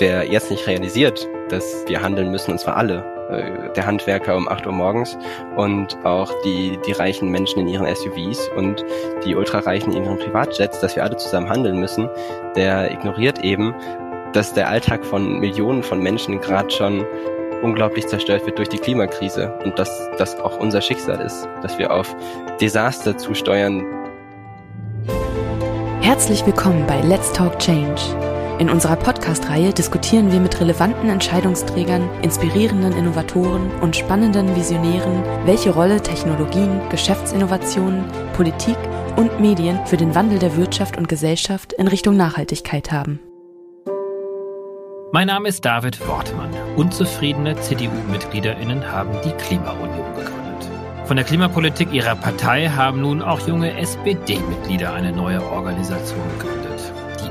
wer jetzt nicht realisiert, dass wir handeln müssen, und zwar alle, äh, der Handwerker um 8 Uhr morgens und auch die, die reichen Menschen in ihren SUVs und die Ultrareichen in ihren Privatjets, dass wir alle zusammen handeln müssen, der ignoriert eben, dass der Alltag von Millionen von Menschen gerade schon unglaublich zerstört wird durch die Klimakrise und dass das auch unser Schicksal ist, dass wir auf Desaster zusteuern. Herzlich willkommen bei Let's Talk Change. In unserer Podcast-Reihe diskutieren wir mit relevanten Entscheidungsträgern, inspirierenden Innovatoren und spannenden Visionären, welche Rolle Technologien, Geschäftsinnovationen, Politik und Medien für den Wandel der Wirtschaft und Gesellschaft in Richtung Nachhaltigkeit haben. Mein Name ist David Wortmann. Unzufriedene CDU-MitgliederInnen haben die Klimaunion gegründet. Von der Klimapolitik ihrer Partei haben nun auch junge SPD-Mitglieder eine neue Organisation gegründet.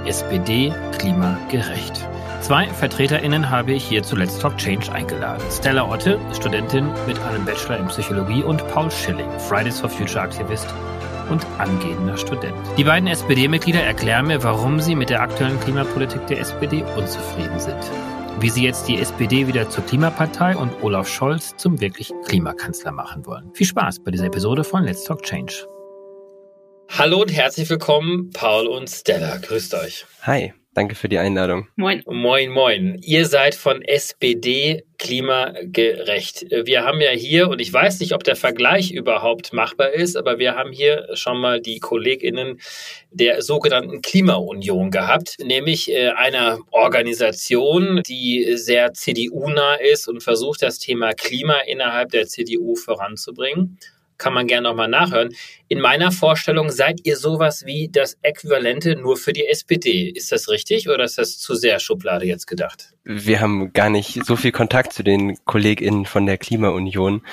SPD klimagerecht. Zwei VertreterInnen habe ich hier zu Let's Talk Change eingeladen. Stella Otte, Studentin mit einem Bachelor in Psychologie und Paul Schilling, Fridays for Future Aktivist und angehender Student. Die beiden SPD-Mitglieder erklären mir, warum sie mit der aktuellen Klimapolitik der SPD unzufrieden sind. Wie sie jetzt die SPD wieder zur Klimapartei und Olaf Scholz zum wirklich Klimakanzler machen wollen. Viel Spaß bei dieser Episode von Let's Talk Change. Hallo und herzlich willkommen, Paul und Stella. Grüßt euch. Hi, danke für die Einladung. Moin. Moin, moin. Ihr seid von SPD klimagerecht. Wir haben ja hier, und ich weiß nicht, ob der Vergleich überhaupt machbar ist, aber wir haben hier schon mal die KollegInnen der sogenannten Klimaunion gehabt, nämlich äh, einer Organisation, die sehr CDU-nah ist und versucht, das Thema Klima innerhalb der CDU voranzubringen kann man gerne nochmal nachhören. In meiner Vorstellung seid ihr sowas wie das Äquivalente nur für die SPD. Ist das richtig oder ist das zu sehr Schublade jetzt gedacht? Wir haben gar nicht so viel Kontakt zu den KollegInnen von der Klimaunion,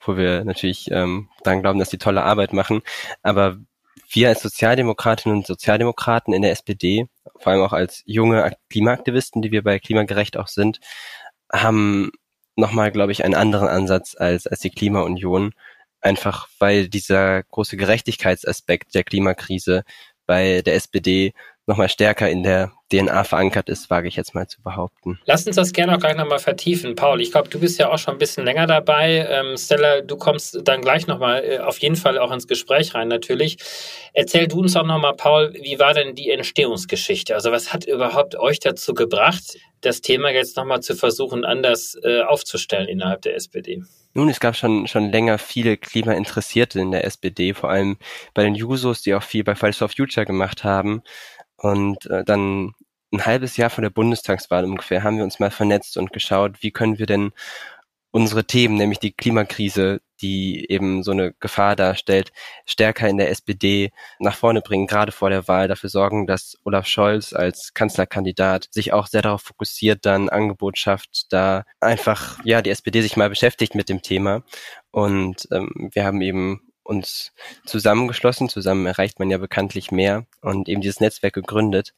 wo wir natürlich ähm, daran glauben, dass die tolle Arbeit machen. Aber wir als Sozialdemokratinnen und Sozialdemokraten in der SPD, vor allem auch als junge Klimaaktivisten, die wir bei Klimagerecht auch sind, haben nochmal, glaube ich, einen anderen Ansatz als, als die Klimaunion einfach weil dieser große Gerechtigkeitsaspekt der Klimakrise bei der SPD nochmal stärker in der DNA verankert ist, wage ich jetzt mal zu behaupten. Lass uns das gerne auch gleich nochmal vertiefen. Paul, ich glaube, du bist ja auch schon ein bisschen länger dabei. Ähm, Stella, du kommst dann gleich nochmal äh, auf jeden Fall auch ins Gespräch rein natürlich. Erzähl du uns auch nochmal, Paul, wie war denn die Entstehungsgeschichte? Also was hat überhaupt euch dazu gebracht, das Thema jetzt nochmal zu versuchen, anders äh, aufzustellen innerhalb der SPD? Nun, es gab schon, schon länger viele Klimainteressierte in der SPD, vor allem bei den Jusos, die auch viel bei Fridays for Future gemacht haben. Und äh, dann ein halbes Jahr vor der Bundestagswahl ungefähr haben wir uns mal vernetzt und geschaut, wie können wir denn unsere Themen, nämlich die Klimakrise, die eben so eine Gefahr darstellt, stärker in der SPD nach vorne bringen, gerade vor der Wahl, dafür sorgen, dass Olaf Scholz als Kanzlerkandidat sich auch sehr darauf fokussiert, dann Angebot schafft, da einfach, ja, die SPD sich mal beschäftigt mit dem Thema. Und ähm, wir haben eben uns zusammengeschlossen, zusammen erreicht man ja bekanntlich mehr und eben dieses Netzwerk gegründet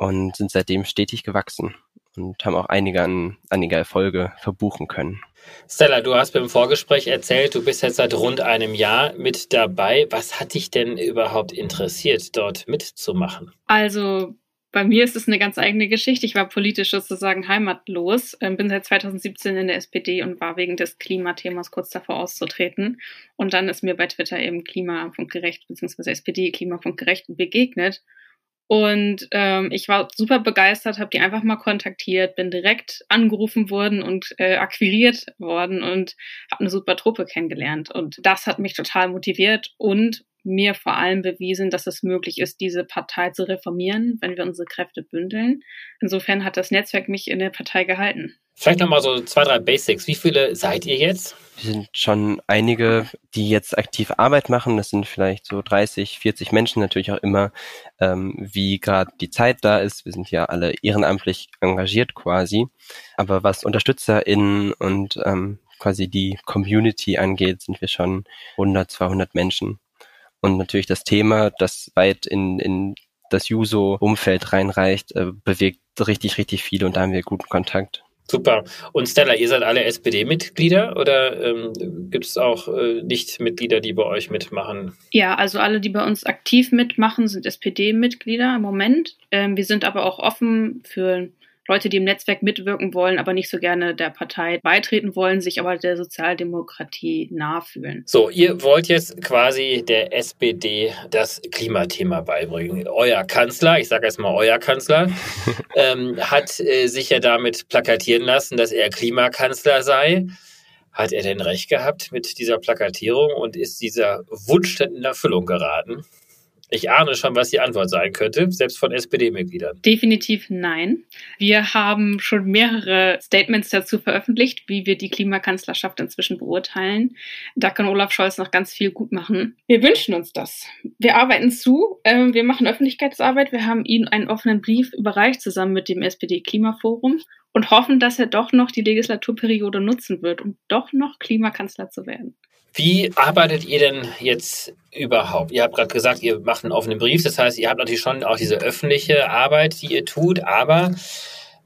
und sind seitdem stetig gewachsen und haben auch einige an, einige Erfolge verbuchen können. Stella, du hast beim Vorgespräch erzählt, du bist jetzt seit rund einem Jahr mit dabei. Was hat dich denn überhaupt interessiert, dort mitzumachen? Also bei mir ist es eine ganz eigene Geschichte. Ich war politisch sozusagen heimatlos, ähm, bin seit 2017 in der SPD und war wegen des Klimathemas kurz davor auszutreten. Und dann ist mir bei Twitter eben Klimafunkgerecht bzw. SPD Klimafunkgerecht begegnet. Und ähm, ich war super begeistert, habe die einfach mal kontaktiert, bin direkt angerufen worden und äh, akquiriert worden und habe eine super Truppe kennengelernt. Und das hat mich total motiviert und mir vor allem bewiesen, dass es möglich ist, diese Partei zu reformieren, wenn wir unsere Kräfte bündeln. Insofern hat das Netzwerk mich in der Partei gehalten. Vielleicht nochmal so zwei, drei Basics. Wie viele seid ihr jetzt? Wir sind schon einige, die jetzt aktiv Arbeit machen. Das sind vielleicht so 30, 40 Menschen, natürlich auch immer, ähm, wie gerade die Zeit da ist. Wir sind ja alle ehrenamtlich engagiert quasi. Aber was UnterstützerInnen und ähm, quasi die Community angeht, sind wir schon 100, 200 Menschen. Und natürlich das Thema, das weit in, in das Juso-Umfeld reinreicht, äh, bewegt richtig, richtig viele und da haben wir guten Kontakt. Super. Und Stella, ihr seid alle SPD-Mitglieder oder ähm, gibt es auch äh, Nicht-Mitglieder, die bei euch mitmachen? Ja, also alle, die bei uns aktiv mitmachen, sind SPD-Mitglieder im Moment. Ähm, wir sind aber auch offen für Leute, die im Netzwerk mitwirken wollen, aber nicht so gerne der Partei beitreten wollen, sich aber der Sozialdemokratie nahe fühlen. So, ihr wollt jetzt quasi der SPD das Klimathema beibringen. Euer Kanzler, ich sage erstmal euer Kanzler, ähm, hat äh, sich ja damit plakatieren lassen, dass er Klimakanzler sei. Hat er denn recht gehabt mit dieser Plakatierung und ist dieser Wunsch denn in Erfüllung geraten? Ich ahne schon, was die Antwort sein könnte, selbst von SPD-Mitgliedern. Definitiv nein. Wir haben schon mehrere Statements dazu veröffentlicht, wie wir die Klimakanzlerschaft inzwischen beurteilen. Da kann Olaf Scholz noch ganz viel gut machen. Wir wünschen uns das. Wir arbeiten zu, äh, wir machen Öffentlichkeitsarbeit. Wir haben ihm einen offenen Brief überreicht, zusammen mit dem SPD-Klimaforum und hoffen, dass er doch noch die Legislaturperiode nutzen wird, um doch noch Klimakanzler zu werden. Wie arbeitet ihr denn jetzt überhaupt? Ihr habt gerade gesagt, ihr macht einen offenen Brief. Das heißt, ihr habt natürlich schon auch diese öffentliche Arbeit, die ihr tut, aber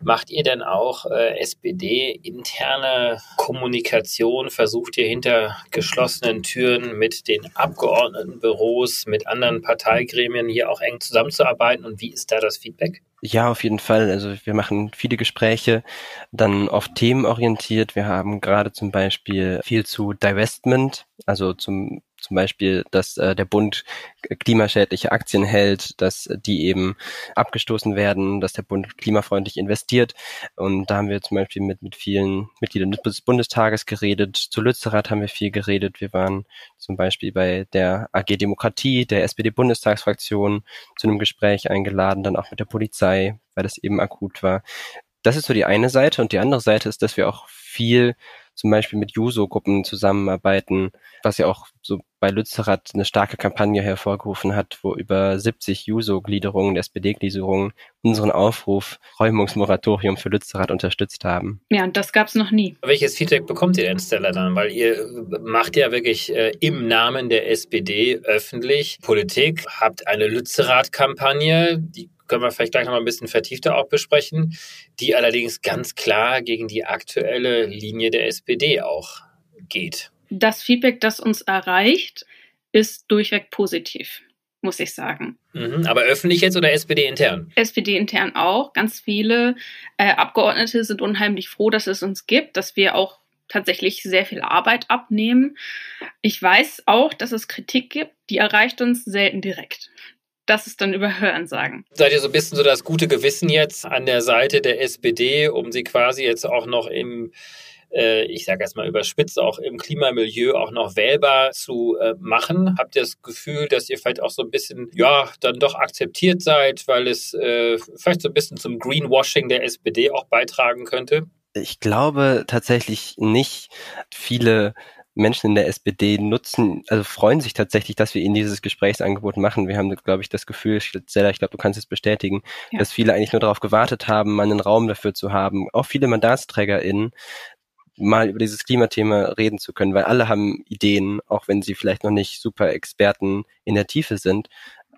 Macht ihr denn auch äh, SPD-interne Kommunikation? Versucht ihr hinter geschlossenen Türen mit den Abgeordnetenbüros, mit anderen Parteigremien hier auch eng zusammenzuarbeiten? Und wie ist da das Feedback? Ja, auf jeden Fall. Also wir machen viele Gespräche, dann oft themenorientiert. Wir haben gerade zum Beispiel viel zu Divestment, also zum zum Beispiel, dass äh, der Bund klimaschädliche Aktien hält, dass die eben abgestoßen werden, dass der Bund klimafreundlich investiert. Und da haben wir zum Beispiel mit, mit vielen Mitgliedern des Bundestages geredet. Zu Lützerath haben wir viel geredet. Wir waren zum Beispiel bei der AG Demokratie, der SPD-Bundestagsfraktion, zu einem Gespräch eingeladen, dann auch mit der Polizei, weil das eben akut war. Das ist so die eine Seite. Und die andere Seite ist, dass wir auch viel zum Beispiel mit Juso-Gruppen zusammenarbeiten, was ja auch so bei Lützerath eine starke Kampagne hervorgerufen hat, wo über 70 Juso-Gliederungen, SPD-Gliederungen unseren Aufruf Räumungsmoratorium für Lützerath unterstützt haben. Ja, und das gab es noch nie. Welches Feedback bekommt ihr denn, Stella, dann? Weil ihr macht ja wirklich äh, im Namen der SPD öffentlich Politik, habt eine Lützerath-Kampagne, die können wir vielleicht gleich noch mal ein bisschen vertiefter auch besprechen, die allerdings ganz klar gegen die aktuelle Linie der SPD auch geht. Das Feedback, das uns erreicht, ist durchweg positiv, muss ich sagen. Mhm, aber öffentlich jetzt oder SPD intern? SPD intern auch. Ganz viele äh, Abgeordnete sind unheimlich froh, dass es uns gibt, dass wir auch tatsächlich sehr viel Arbeit abnehmen. Ich weiß auch, dass es Kritik gibt, die erreicht uns selten direkt das ist dann über Hörensagen. Seid ihr so ein bisschen so das gute Gewissen jetzt an der Seite der SPD, um sie quasi jetzt auch noch im äh, ich sage erstmal überspitzt, auch im Klimamilieu auch noch wählbar zu äh, machen? Habt ihr das Gefühl, dass ihr vielleicht auch so ein bisschen, ja, dann doch akzeptiert seid, weil es äh, vielleicht so ein bisschen zum Greenwashing der SPD auch beitragen könnte? Ich glaube tatsächlich nicht. Viele Menschen in der SPD nutzen, also freuen sich tatsächlich, dass wir ihnen dieses Gesprächsangebot machen. Wir haben, glaube ich, das Gefühl, Stella, ich glaube, du kannst es bestätigen, ja. dass viele eigentlich nur darauf gewartet haben, mal einen Raum dafür zu haben. Auch viele MandatsträgerInnen, mal über dieses Klimathema reden zu können, weil alle haben Ideen, auch wenn sie vielleicht noch nicht super Experten in der Tiefe sind.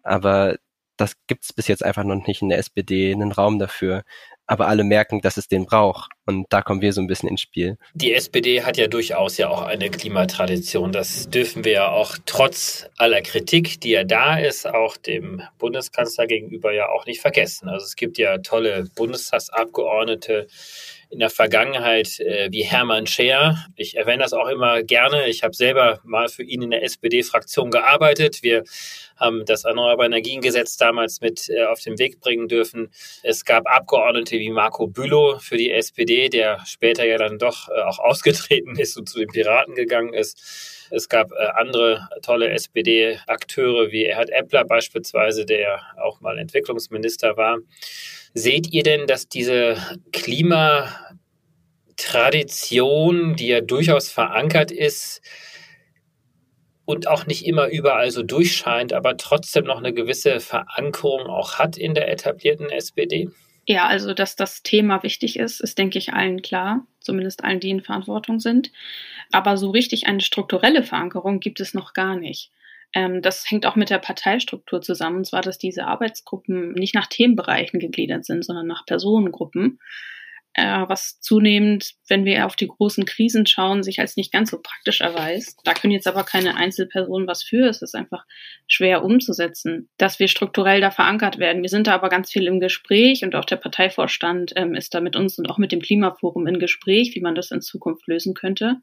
Aber das gibt es bis jetzt einfach noch nicht in der SPD, einen Raum dafür aber alle merken, dass es den braucht. Und da kommen wir so ein bisschen ins Spiel. Die SPD hat ja durchaus ja auch eine Klimatradition. Das dürfen wir ja auch trotz aller Kritik, die ja da ist, auch dem Bundeskanzler gegenüber ja auch nicht vergessen. Also es gibt ja tolle Bundestagsabgeordnete, in der Vergangenheit äh, wie Hermann Scher. Ich erwähne das auch immer gerne. Ich habe selber mal für ihn in der SPD-Fraktion gearbeitet. Wir haben das Erneuerbare Energiengesetz damals mit äh, auf den Weg bringen dürfen. Es gab Abgeordnete wie Marco Bülow für die SPD, der später ja dann doch äh, auch ausgetreten ist und zu den Piraten gegangen ist. Es gab äh, andere tolle SPD-Akteure wie Erhard Eppler beispielsweise, der auch mal Entwicklungsminister war. Seht ihr denn, dass diese Klimatradition, die ja durchaus verankert ist und auch nicht immer überall so durchscheint, aber trotzdem noch eine gewisse Verankerung auch hat in der etablierten SPD? Ja, also dass das Thema wichtig ist, ist, denke ich, allen klar, zumindest allen, die in Verantwortung sind. Aber so richtig eine strukturelle Verankerung gibt es noch gar nicht. Ähm, das hängt auch mit der Parteistruktur zusammen, und zwar, dass diese Arbeitsgruppen nicht nach Themenbereichen gegliedert sind, sondern nach Personengruppen. Äh, was zunehmend, wenn wir auf die großen Krisen schauen, sich als nicht ganz so praktisch erweist. Da können jetzt aber keine Einzelpersonen was für. Es ist einfach schwer umzusetzen, dass wir strukturell da verankert werden. Wir sind da aber ganz viel im Gespräch und auch der Parteivorstand ähm, ist da mit uns und auch mit dem Klimaforum in Gespräch, wie man das in Zukunft lösen könnte.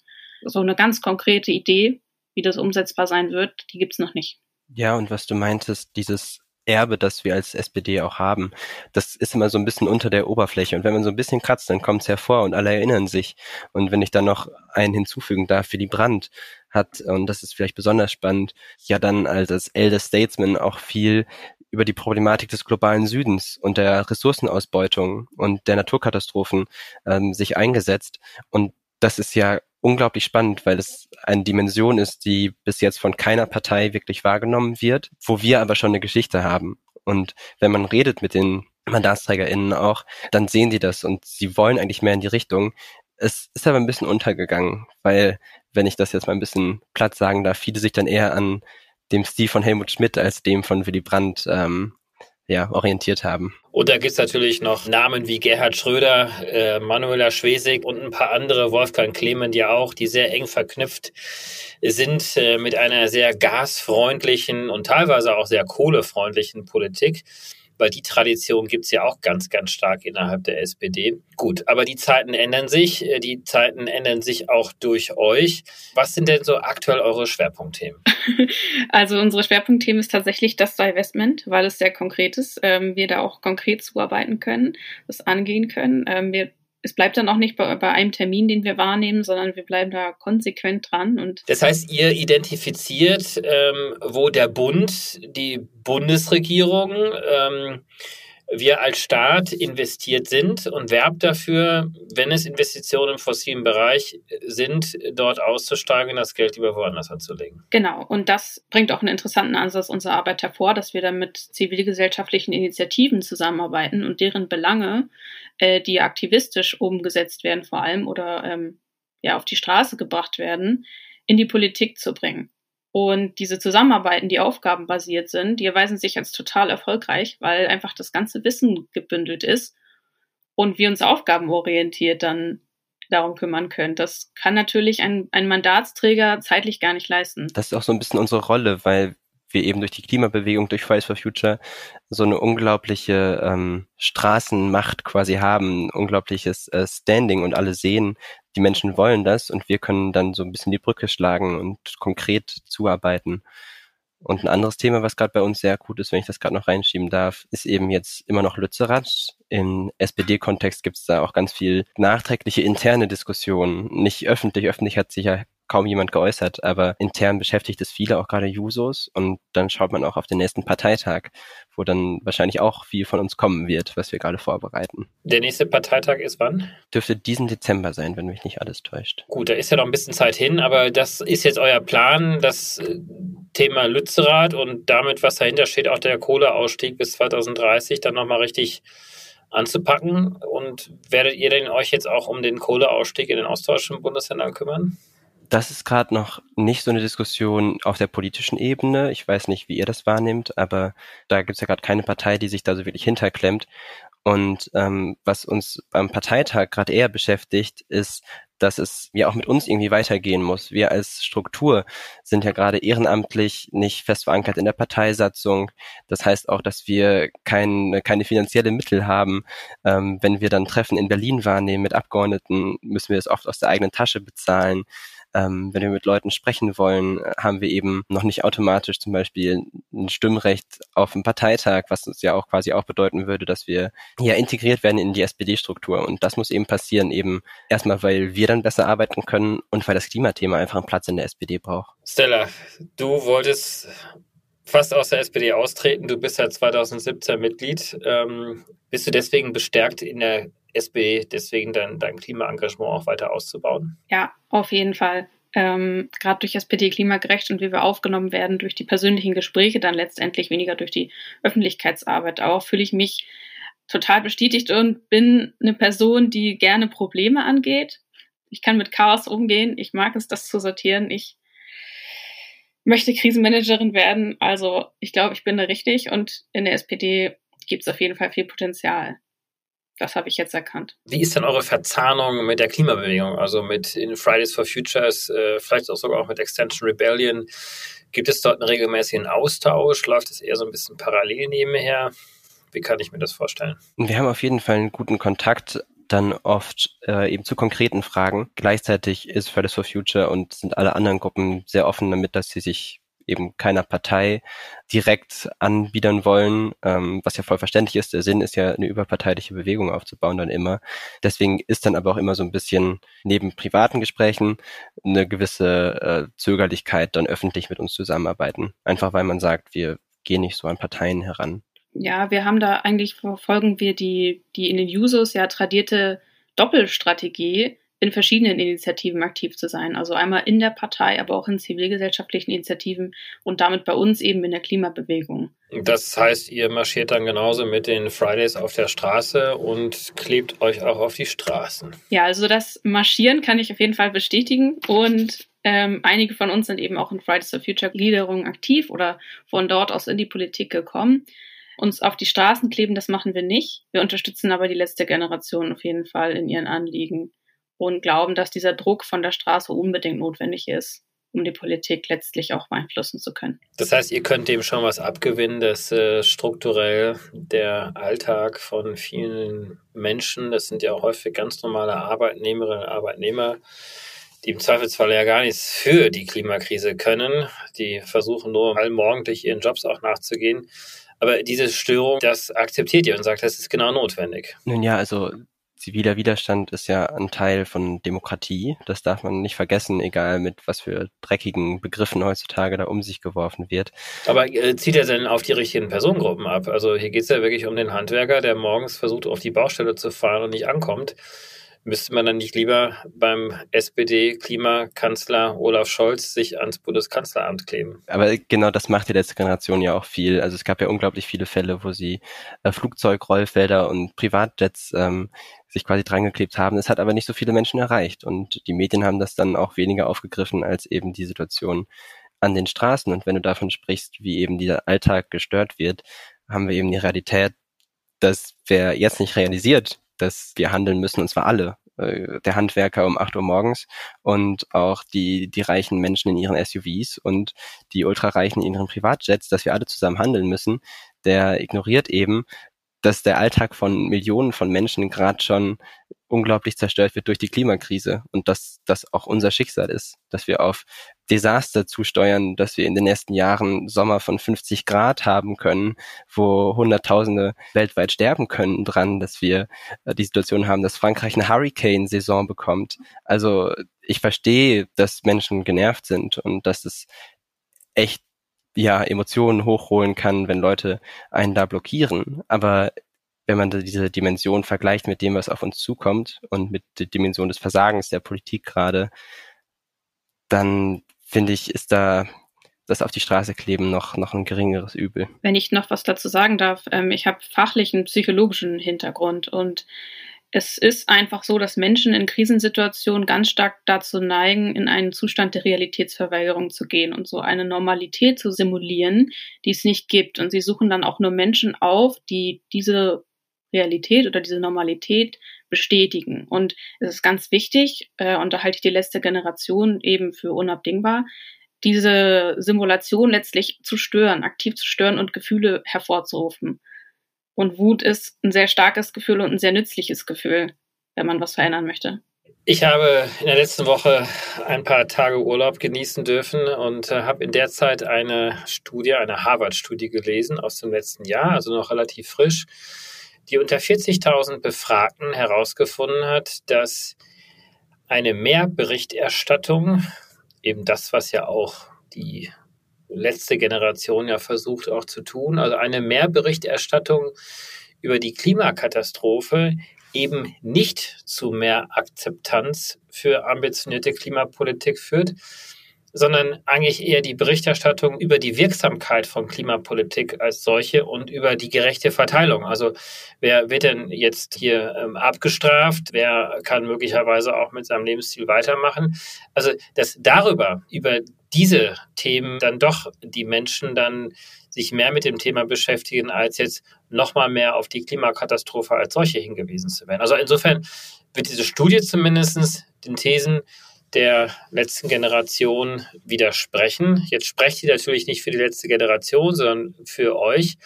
So eine ganz konkrete Idee, wie das umsetzbar sein wird, die gibt's noch nicht. Ja, und was du meintest, dieses Erbe, das wir als SPD auch haben, das ist immer so ein bisschen unter der Oberfläche. Und wenn man so ein bisschen kratzt, dann kommt es hervor und alle erinnern sich. Und wenn ich dann noch einen hinzufügen darf, für die Brand hat, und das ist vielleicht besonders spannend, ja dann als Elder Statesman auch viel über die Problematik des globalen Südens und der Ressourcenausbeutung und der Naturkatastrophen ähm, sich eingesetzt. Und das ist ja unglaublich spannend, weil es eine Dimension ist, die bis jetzt von keiner Partei wirklich wahrgenommen wird, wo wir aber schon eine Geschichte haben. Und wenn man redet mit den MandatsträgerInnen auch, dann sehen die das und sie wollen eigentlich mehr in die Richtung. Es ist aber ein bisschen untergegangen, weil, wenn ich das jetzt mal ein bisschen platt sagen darf, viele sich dann eher an dem Stil von Helmut Schmidt als dem von Willy Brandt ähm, ja, orientiert haben. Und da gibt's natürlich noch Namen wie Gerhard Schröder, äh, Manuela Schwesig und ein paar andere, Wolfgang Clement ja auch, die sehr eng verknüpft sind äh, mit einer sehr gasfreundlichen und teilweise auch sehr kohlefreundlichen Politik weil die Tradition gibt es ja auch ganz, ganz stark innerhalb der SPD. Gut, aber die Zeiten ändern sich, äh, die Zeiten ändern sich auch durch euch. Was sind denn so aktuell eure Schwerpunktthemen? Also unsere Schwerpunktthemen ist tatsächlich das Divestment, weil es sehr konkret ist. Ähm, wir da auch konkret zuarbeiten können, das angehen können. Ähm, wir es bleibt dann auch nicht bei, bei, einem Termin, den wir wahrnehmen, sondern wir bleiben da konsequent dran. Und das heißt, ihr identifiziert, ähm, wo der Bund, die Bundesregierung, ähm, wir als Staat investiert sind und werbt dafür, wenn es Investitionen im fossilen Bereich sind, dort auszusteigen, das Geld lieber woanders anzulegen. Genau. Und das bringt auch einen interessanten Ansatz unserer Arbeit hervor, dass wir dann mit zivilgesellschaftlichen Initiativen zusammenarbeiten und deren Belange, äh, die aktivistisch umgesetzt werden vor allem oder ähm, ja auf die Straße gebracht werden, in die Politik zu bringen. Und diese Zusammenarbeiten, die aufgabenbasiert sind, die erweisen sich als total erfolgreich, weil einfach das ganze Wissen gebündelt ist und wir uns aufgabenorientiert dann darum kümmern können. Das kann natürlich ein, ein Mandatsträger zeitlich gar nicht leisten. Das ist auch so ein bisschen unsere Rolle, weil wir eben durch die Klimabewegung, durch Fridays for Future so eine unglaubliche ähm, Straßenmacht quasi haben, unglaubliches äh, Standing und alle sehen, die Menschen wollen das und wir können dann so ein bisschen die Brücke schlagen und konkret zuarbeiten. Und ein anderes Thema, was gerade bei uns sehr gut ist, wenn ich das gerade noch reinschieben darf, ist eben jetzt immer noch Lützerath. Im SPD-Kontext gibt es da auch ganz viel nachträgliche interne Diskussionen. Nicht öffentlich. Öffentlich hat sich ja kaum jemand geäußert, aber intern beschäftigt es viele, auch gerade Jusos. Und dann schaut man auch auf den nächsten Parteitag, wo dann wahrscheinlich auch viel von uns kommen wird, was wir gerade vorbereiten. Der nächste Parteitag ist wann? Dürfte diesen Dezember sein, wenn mich nicht alles täuscht. Gut, da ist ja noch ein bisschen Zeit hin, aber das ist jetzt euer Plan, das äh, Thema Lützerath und damit, was dahinter steht, auch der Kohleausstieg bis 2030, dann nochmal richtig anzupacken. Und werdet ihr denn euch jetzt auch um den Kohleausstieg in den ostdeutschen Bundesländern kümmern? Das ist gerade noch nicht so eine Diskussion auf der politischen Ebene. Ich weiß nicht, wie ihr das wahrnehmt, aber da gibt es ja gerade keine Partei, die sich da so wirklich hinterklemmt. Und ähm, was uns beim Parteitag gerade eher beschäftigt, ist, dass es ja auch mit uns irgendwie weitergehen muss. Wir als Struktur sind ja gerade ehrenamtlich nicht fest verankert in der Parteisatzung. Das heißt auch, dass wir keine, keine finanzielle Mittel haben. Ähm, wenn wir dann Treffen in Berlin wahrnehmen mit Abgeordneten, müssen wir es oft aus der eigenen Tasche bezahlen ähm, wenn wir mit Leuten sprechen wollen, haben wir eben noch nicht automatisch zum Beispiel ein Stimmrecht auf dem Parteitag, was uns ja auch quasi auch bedeuten würde, dass wir ja integriert werden in die SPD-Struktur. Und das muss eben passieren, eben erstmal, weil wir dann besser arbeiten können und weil das Klimathema einfach einen Platz in der SPD braucht. Stella, du wolltest fast aus der SPD austreten. Du bist ja 2017 Mitglied. Ähm, bist du deswegen bestärkt in der SB deswegen dann dein Klimaengagement auch weiter auszubauen? Ja, auf jeden Fall. Ähm, Gerade durch SPD klimagerecht und wie wir aufgenommen werden durch die persönlichen Gespräche, dann letztendlich weniger durch die Öffentlichkeitsarbeit auch, fühle ich mich total bestätigt und bin eine Person, die gerne Probleme angeht. Ich kann mit Chaos umgehen. Ich mag es, das zu sortieren. Ich möchte Krisenmanagerin werden. Also ich glaube, ich bin da richtig und in der SPD gibt es auf jeden Fall viel Potenzial. Das habe ich jetzt erkannt. Wie ist denn eure Verzahnung mit der Klimabewegung, also mit in Fridays for Futures, äh, vielleicht auch sogar auch mit Extension Rebellion? Gibt es dort einen regelmäßigen Austausch? Läuft es eher so ein bisschen parallel nebenher? Wie kann ich mir das vorstellen? Wir haben auf jeden Fall einen guten Kontakt dann oft äh, eben zu konkreten Fragen. Gleichzeitig ist Fridays for Future und sind alle anderen Gruppen sehr offen damit, dass sie sich eben keiner Partei direkt anbiedern wollen, ähm, was ja voll verständlich ist. Der Sinn ist ja, eine überparteiliche Bewegung aufzubauen dann immer. Deswegen ist dann aber auch immer so ein bisschen neben privaten Gesprächen eine gewisse äh, Zögerlichkeit, dann öffentlich mit uns zusammenarbeiten. Einfach weil man sagt, wir gehen nicht so an Parteien heran. Ja, wir haben da eigentlich verfolgen wir die, die in den Users ja tradierte Doppelstrategie, in verschiedenen Initiativen aktiv zu sein. Also einmal in der Partei, aber auch in zivilgesellschaftlichen Initiativen und damit bei uns eben in der Klimabewegung. Das heißt, ihr marschiert dann genauso mit den Fridays auf der Straße und klebt euch auch auf die Straßen. Ja, also das Marschieren kann ich auf jeden Fall bestätigen und ähm, einige von uns sind eben auch in Fridays for Future Gliederung aktiv oder von dort aus in die Politik gekommen. Uns auf die Straßen kleben, das machen wir nicht. Wir unterstützen aber die letzte Generation auf jeden Fall in ihren Anliegen und glauben, dass dieser Druck von der Straße unbedingt notwendig ist, um die Politik letztlich auch beeinflussen zu können. Das heißt, ihr könnt dem schon was abgewinnen, dass äh, strukturell der Alltag von vielen Menschen, das sind ja auch häufig ganz normale Arbeitnehmerinnen und Arbeitnehmer, die im Zweifelsfall ja gar nichts für die Klimakrise können. Die versuchen nur allmorgendlich ihren Jobs auch nachzugehen. Aber diese Störung, das akzeptiert ihr und sagt, das ist genau notwendig. Nun ja, also ziviler Widerstand ist ja ein Teil von Demokratie. Das darf man nicht vergessen, egal mit was für dreckigen Begriffen heutzutage da um sich geworfen wird. Aber äh, zieht er denn auf die richtigen Personengruppen ab? Also hier geht es ja wirklich um den Handwerker, der morgens versucht, auf die Baustelle zu fahren und nicht ankommt. Müsste man dann nicht lieber beim SPD-Klimakanzler Olaf Scholz sich ans Bundeskanzleramt kleben? Aber genau das macht die letzte Generation ja auch viel. Also es gab ja unglaublich viele Fälle, wo sie äh, Flugzeugrollfelder und Privatjets ähm, sich quasi drangeklebt haben. Es hat aber nicht so viele Menschen erreicht und die Medien haben das dann auch weniger aufgegriffen als eben die Situation an den Straßen. Und wenn du davon sprichst, wie eben dieser Alltag gestört wird, haben wir eben die Realität, dass wer jetzt nicht realisiert, dass wir handeln müssen, und zwar alle. Äh, der Handwerker um 8 Uhr morgens und auch die, die reichen Menschen in ihren SUVs und die Ultrareichen in ihren Privatjets, dass wir alle zusammen handeln müssen, der ignoriert eben, dass der Alltag von Millionen von Menschen gerade schon unglaublich zerstört wird durch die Klimakrise und dass das auch unser Schicksal ist, dass wir auf Desaster zusteuern, dass wir in den nächsten Jahren Sommer von 50 Grad haben können, wo Hunderttausende weltweit sterben können dran, dass wir äh, die Situation haben, dass Frankreich eine Hurricane-Saison bekommt. Also ich verstehe, dass Menschen genervt sind und dass es echt ja, Emotionen hochholen kann, wenn Leute einen da blockieren. Aber wenn man diese Dimension vergleicht mit dem, was auf uns zukommt und mit der Dimension des Versagens der Politik gerade, dann finde ich, ist da das auf die Straße kleben noch, noch ein geringeres Übel. Wenn ich noch was dazu sagen darf, ähm, ich habe fachlichen, psychologischen Hintergrund und es ist einfach so, dass Menschen in Krisensituationen ganz stark dazu neigen, in einen Zustand der Realitätsverweigerung zu gehen und so eine Normalität zu simulieren, die es nicht gibt. Und sie suchen dann auch nur Menschen auf, die diese Realität oder diese Normalität bestätigen. Und es ist ganz wichtig, äh, und da halte ich die letzte Generation eben für unabdingbar, diese Simulation letztlich zu stören, aktiv zu stören und Gefühle hervorzurufen. Und Wut ist ein sehr starkes Gefühl und ein sehr nützliches Gefühl, wenn man was verändern möchte. Ich habe in der letzten Woche ein paar Tage Urlaub genießen dürfen und äh, habe in der Zeit eine Studie, eine Harvard-Studie gelesen aus dem letzten Jahr, also noch relativ frisch, die unter 40.000 Befragten herausgefunden hat, dass eine Mehrberichterstattung, eben das, was ja auch die letzte Generation ja versucht auch zu tun. Also eine Mehrberichterstattung über die Klimakatastrophe eben nicht zu mehr Akzeptanz für ambitionierte Klimapolitik führt, sondern eigentlich eher die Berichterstattung über die Wirksamkeit von Klimapolitik als solche und über die gerechte Verteilung. Also wer wird denn jetzt hier ähm, abgestraft? Wer kann möglicherweise auch mit seinem Lebensstil weitermachen? Also dass darüber, über diese Themen dann doch die Menschen dann sich mehr mit dem Thema beschäftigen, als jetzt nochmal mehr auf die Klimakatastrophe als solche hingewiesen zu werden. Also insofern wird diese Studie zumindest den Thesen der letzten Generation widersprechen. Jetzt sprecht ihr natürlich nicht für die letzte Generation, sondern für euch.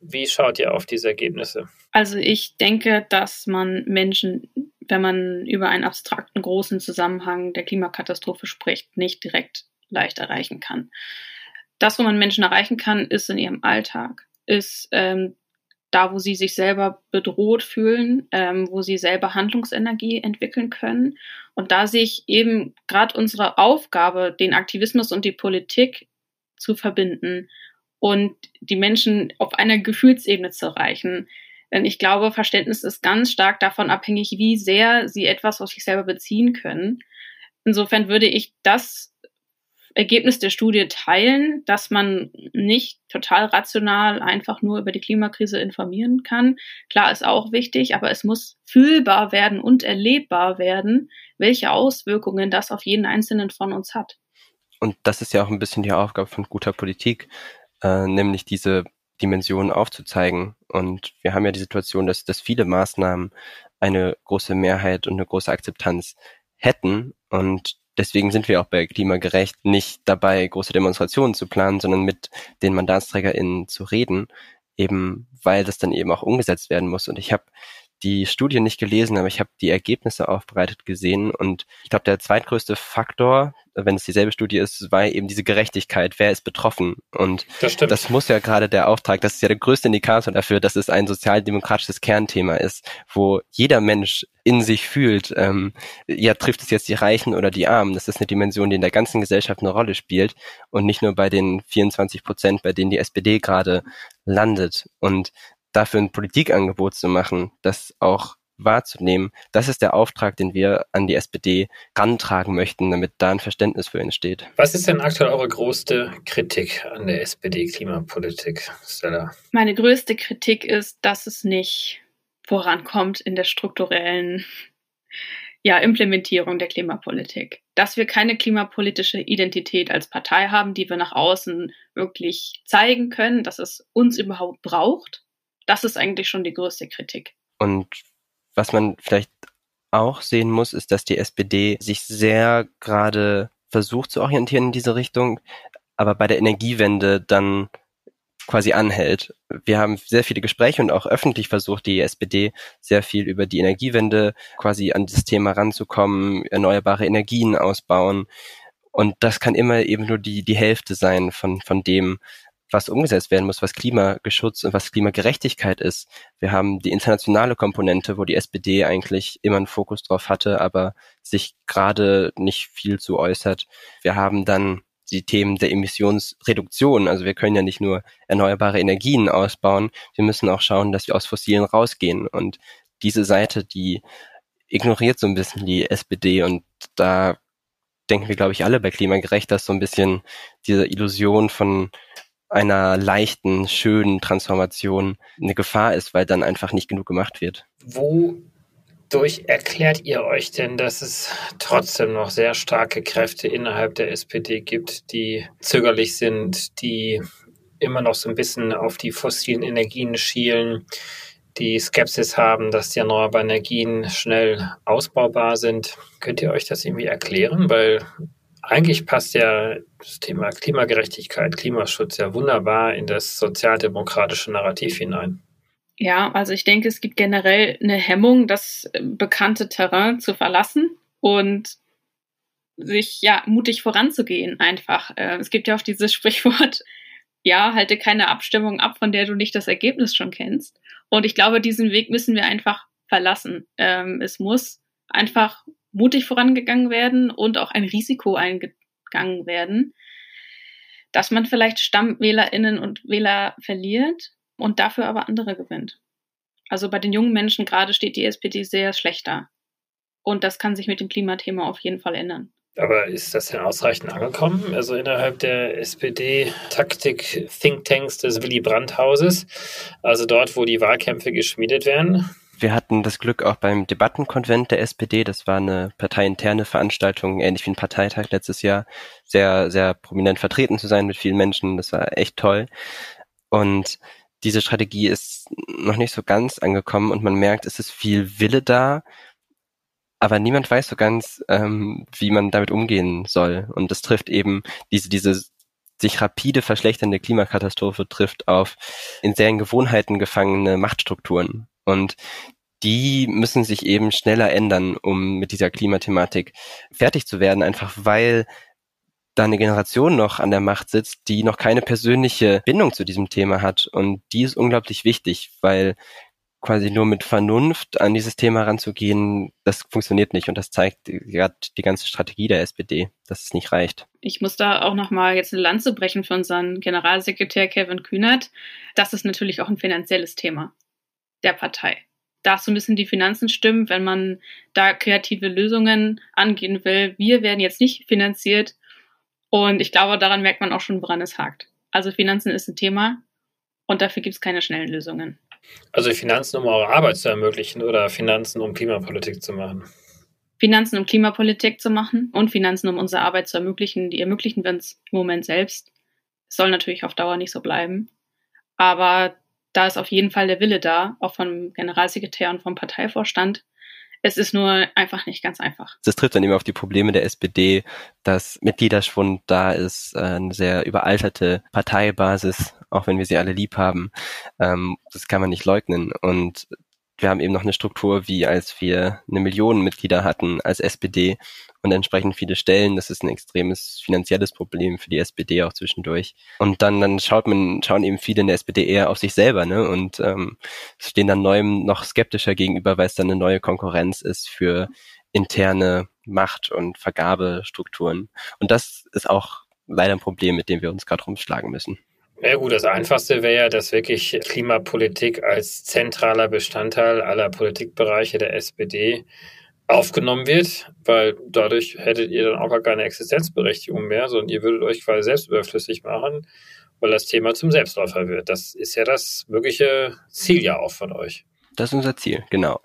Wie schaut ihr auf diese Ergebnisse? Also ich denke, dass man Menschen, wenn man über einen abstrakten großen Zusammenhang der Klimakatastrophe spricht, nicht direkt leicht erreichen kann. Das, wo man Menschen erreichen kann, ist in ihrem Alltag, ist ähm, da, wo sie sich selber bedroht fühlen, ähm, wo sie selber Handlungsenergie entwickeln können. Und da sehe ich eben gerade unsere Aufgabe, den Aktivismus und die Politik zu verbinden und die Menschen auf einer Gefühlsebene zu erreichen. Denn ich glaube, Verständnis ist ganz stark davon abhängig, wie sehr sie etwas auf sich selber beziehen können. Insofern würde ich das Ergebnis der Studie teilen, dass man nicht total rational einfach nur über die Klimakrise informieren kann. Klar ist auch wichtig, aber es muss fühlbar werden und erlebbar werden, welche Auswirkungen das auf jeden Einzelnen von uns hat. Und das ist ja auch ein bisschen die Aufgabe von guter Politik, äh, nämlich diese Dimensionen aufzuzeigen. Und wir haben ja die Situation, dass, dass viele Maßnahmen eine große Mehrheit und eine große Akzeptanz hätten. Und Deswegen sind wir auch bei Klimagerecht nicht dabei, große Demonstrationen zu planen, sondern mit den MandatsträgerInnen zu reden, eben weil das dann eben auch umgesetzt werden muss. Und ich habe die Studie nicht gelesen, aber ich habe die Ergebnisse aufbereitet gesehen und ich glaube, der zweitgrößte Faktor, wenn es dieselbe Studie ist, war eben diese Gerechtigkeit. Wer ist betroffen? Und das, das muss ja gerade der Auftrag, das ist ja der größte Indikator dafür, dass es ein sozialdemokratisches Kernthema ist, wo jeder Mensch in sich fühlt, ähm, ja, trifft es jetzt die Reichen oder die Armen? Das ist eine Dimension, die in der ganzen Gesellschaft eine Rolle spielt und nicht nur bei den 24 Prozent, bei denen die SPD gerade landet. Und dafür ein Politikangebot zu machen, das auch wahrzunehmen. Das ist der Auftrag, den wir an die SPD rantragen möchten, damit da ein Verständnis für entsteht. Was ist denn aktuell eure größte Kritik an der SPD-Klimapolitik, Stella? Meine größte Kritik ist, dass es nicht vorankommt in der strukturellen ja, Implementierung der Klimapolitik. Dass wir keine klimapolitische Identität als Partei haben, die wir nach außen wirklich zeigen können, dass es uns überhaupt braucht das ist eigentlich schon die größte Kritik. Und was man vielleicht auch sehen muss, ist, dass die SPD sich sehr gerade versucht zu orientieren in diese Richtung, aber bei der Energiewende dann quasi anhält. Wir haben sehr viele Gespräche und auch öffentlich versucht, die SPD sehr viel über die Energiewende quasi an das Thema ranzukommen, erneuerbare Energien ausbauen. Und das kann immer eben nur die, die Hälfte sein von, von dem, was umgesetzt werden muss, was Klimageschutz und was Klimagerechtigkeit ist. Wir haben die internationale Komponente, wo die SPD eigentlich immer einen Fokus drauf hatte, aber sich gerade nicht viel zu äußert. Wir haben dann die Themen der Emissionsreduktion. Also wir können ja nicht nur erneuerbare Energien ausbauen, wir müssen auch schauen, dass wir aus Fossilen rausgehen. Und diese Seite, die ignoriert so ein bisschen die SPD und da denken wir, glaube ich, alle bei Klimagerecht, dass so ein bisschen diese Illusion von einer leichten, schönen Transformation eine Gefahr ist, weil dann einfach nicht genug gemacht wird. Wodurch erklärt ihr euch denn, dass es trotzdem noch sehr starke Kräfte innerhalb der SPD gibt, die zögerlich sind, die immer noch so ein bisschen auf die fossilen Energien schielen, die Skepsis haben, dass die erneuerbaren Energien schnell ausbaubar sind. Könnt ihr euch das irgendwie erklären? Weil eigentlich passt ja das Thema Klimagerechtigkeit, Klimaschutz ja wunderbar in das sozialdemokratische Narrativ hinein. Ja, also ich denke, es gibt generell eine Hemmung, das bekannte Terrain zu verlassen und sich ja mutig voranzugehen einfach. Äh, es gibt ja auch dieses Sprichwort, ja, halte keine Abstimmung ab, von der du nicht das Ergebnis schon kennst. Und ich glaube, diesen Weg müssen wir einfach verlassen. Ähm, es muss einfach mutig vorangegangen werden und auch ein Risiko eingegangen werden, dass man vielleicht Stammwählerinnen und Wähler verliert und dafür aber andere gewinnt. Also bei den jungen Menschen gerade steht die SPD sehr schlechter. Und das kann sich mit dem Klimathema auf jeden Fall ändern. Aber ist das denn ausreichend angekommen? Also innerhalb der SPD-Taktik-Thinktanks des Willy Brandt-Hauses, also dort, wo die Wahlkämpfe geschmiedet werden? Wir hatten das Glück auch beim Debattenkonvent der SPD, das war eine parteiinterne Veranstaltung, ähnlich wie ein Parteitag letztes Jahr, sehr, sehr prominent vertreten zu sein mit vielen Menschen. Das war echt toll. Und diese Strategie ist noch nicht so ganz angekommen und man merkt, es ist viel Wille da, aber niemand weiß so ganz, ähm, wie man damit umgehen soll. Und das trifft eben diese, diese sich rapide verschlechternde Klimakatastrophe trifft auf in deren Gewohnheiten gefangene Machtstrukturen. Und die müssen sich eben schneller ändern, um mit dieser Klimathematik fertig zu werden, einfach weil da eine Generation noch an der Macht sitzt, die noch keine persönliche Bindung zu diesem Thema hat. Und die ist unglaublich wichtig, weil quasi nur mit Vernunft an dieses Thema ranzugehen, das funktioniert nicht. Und das zeigt gerade die ganze Strategie der SPD, dass es nicht reicht. Ich muss da auch nochmal jetzt eine Lanze brechen für unseren Generalsekretär Kevin Kühnert. Das ist natürlich auch ein finanzielles Thema der Partei. Da so ein bisschen die Finanzen stimmen, wenn man da kreative Lösungen angehen will. Wir werden jetzt nicht finanziert und ich glaube, daran merkt man auch schon, woran es hakt. Also Finanzen ist ein Thema und dafür gibt es keine schnellen Lösungen. Also Finanzen, um eure Arbeit zu ermöglichen oder Finanzen, um Klimapolitik zu machen? Finanzen, um Klimapolitik zu machen und Finanzen, um unsere Arbeit zu ermöglichen. Die ermöglichen wir uns im Moment selbst. Es soll natürlich auf Dauer nicht so bleiben. Aber da ist auf jeden Fall der Wille da, auch vom Generalsekretär und vom Parteivorstand, es ist nur einfach nicht ganz einfach. Das trifft dann eben auf die Probleme der SPD, dass Mitgliederschwund da ist, äh, eine sehr überalterte Parteibasis, auch wenn wir sie alle lieb haben. Ähm, das kann man nicht leugnen. Und wir haben eben noch eine Struktur, wie als wir eine Million Mitglieder hatten als SPD und entsprechend viele Stellen. Das ist ein extremes finanzielles Problem für die SPD auch zwischendurch. Und dann, dann schaut man, schauen eben viele in der SPD eher auf sich selber, ne? Und ähm, stehen dann neuem noch skeptischer gegenüber, weil es dann eine neue Konkurrenz ist für interne Macht- und Vergabestrukturen. Und das ist auch leider ein Problem, mit dem wir uns gerade rumschlagen müssen. Ja gut, das Einfachste wäre ja, dass wirklich Klimapolitik als zentraler Bestandteil aller Politikbereiche der SPD aufgenommen wird, weil dadurch hättet ihr dann auch gar keine Existenzberechtigung mehr, sondern ihr würdet euch quasi selbst überflüssig machen, weil das Thema zum Selbstläufer wird. Das ist ja das wirkliche Ziel ja auch von euch. Das ist unser Ziel, genau.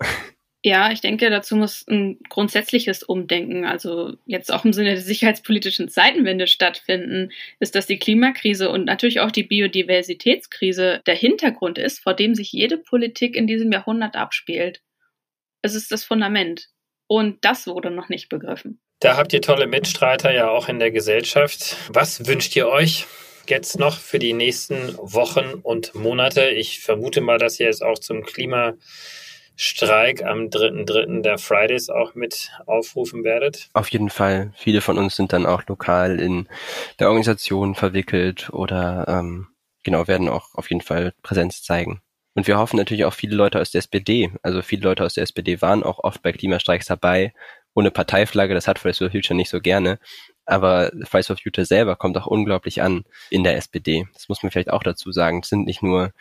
Ja, ich denke, dazu muss ein grundsätzliches Umdenken, also jetzt auch im Sinne der sicherheitspolitischen Zeitenwende stattfinden, ist, dass die Klimakrise und natürlich auch die Biodiversitätskrise der Hintergrund ist, vor dem sich jede Politik in diesem Jahrhundert abspielt. Es ist das Fundament. Und das wurde noch nicht begriffen. Da habt ihr tolle Mitstreiter ja auch in der Gesellschaft. Was wünscht ihr euch jetzt noch für die nächsten Wochen und Monate? Ich vermute mal, dass ihr jetzt auch zum Klima Streik am 3.3. der Fridays auch mit aufrufen werdet? Auf jeden Fall. Viele von uns sind dann auch lokal in der Organisation verwickelt oder ähm, genau werden auch auf jeden Fall Präsenz zeigen. Und wir hoffen natürlich auch viele Leute aus der SPD. Also viele Leute aus der SPD waren auch oft bei Klimastreiks dabei, ohne Parteiflagge. Das hat Fridays for Future nicht so gerne. Aber Fridays for Future selber kommt auch unglaublich an in der SPD. Das muss man vielleicht auch dazu sagen. Es sind nicht nur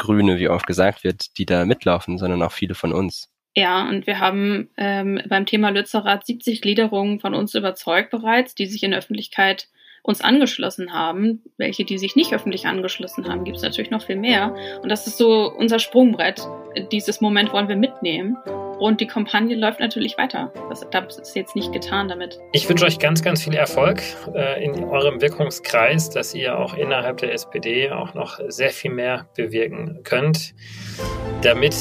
Grüne, wie oft gesagt wird, die da mitlaufen, sondern auch viele von uns. Ja, und wir haben ähm, beim Thema Lützerath 70 Gliederungen von uns überzeugt bereits, die sich in der Öffentlichkeit uns angeschlossen haben. Welche, die sich nicht öffentlich angeschlossen haben, gibt es natürlich noch viel mehr. Und das ist so unser Sprungbrett. Dieses Moment wollen wir mitnehmen. Und die Kampagne läuft natürlich weiter. Das, das ist jetzt nicht getan damit. Ich wünsche euch ganz, ganz viel Erfolg äh, in eurem Wirkungskreis, dass ihr auch innerhalb der SPD auch noch sehr viel mehr bewirken könnt, damit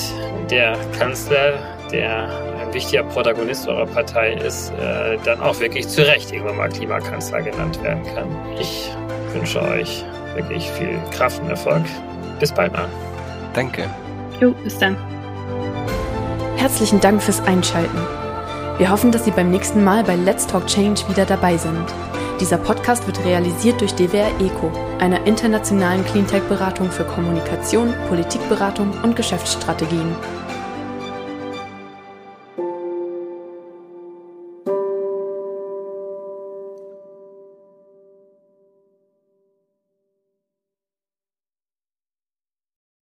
der Kanzler, der ein wichtiger Protagonist eurer Partei ist, äh, dann auch wirklich zu Recht irgendwann mal Klimakanzler genannt werden kann. Ich wünsche euch wirklich viel Kraft und Erfolg. Bis bald mal. Danke. Jo, bis dann. Herzlichen Dank fürs Einschalten. Wir hoffen, dass Sie beim nächsten Mal bei Let's Talk Change wieder dabei sind. Dieser Podcast wird realisiert durch DWR ECO, einer internationalen Cleantech-Beratung für Kommunikation, Politikberatung und Geschäftsstrategien.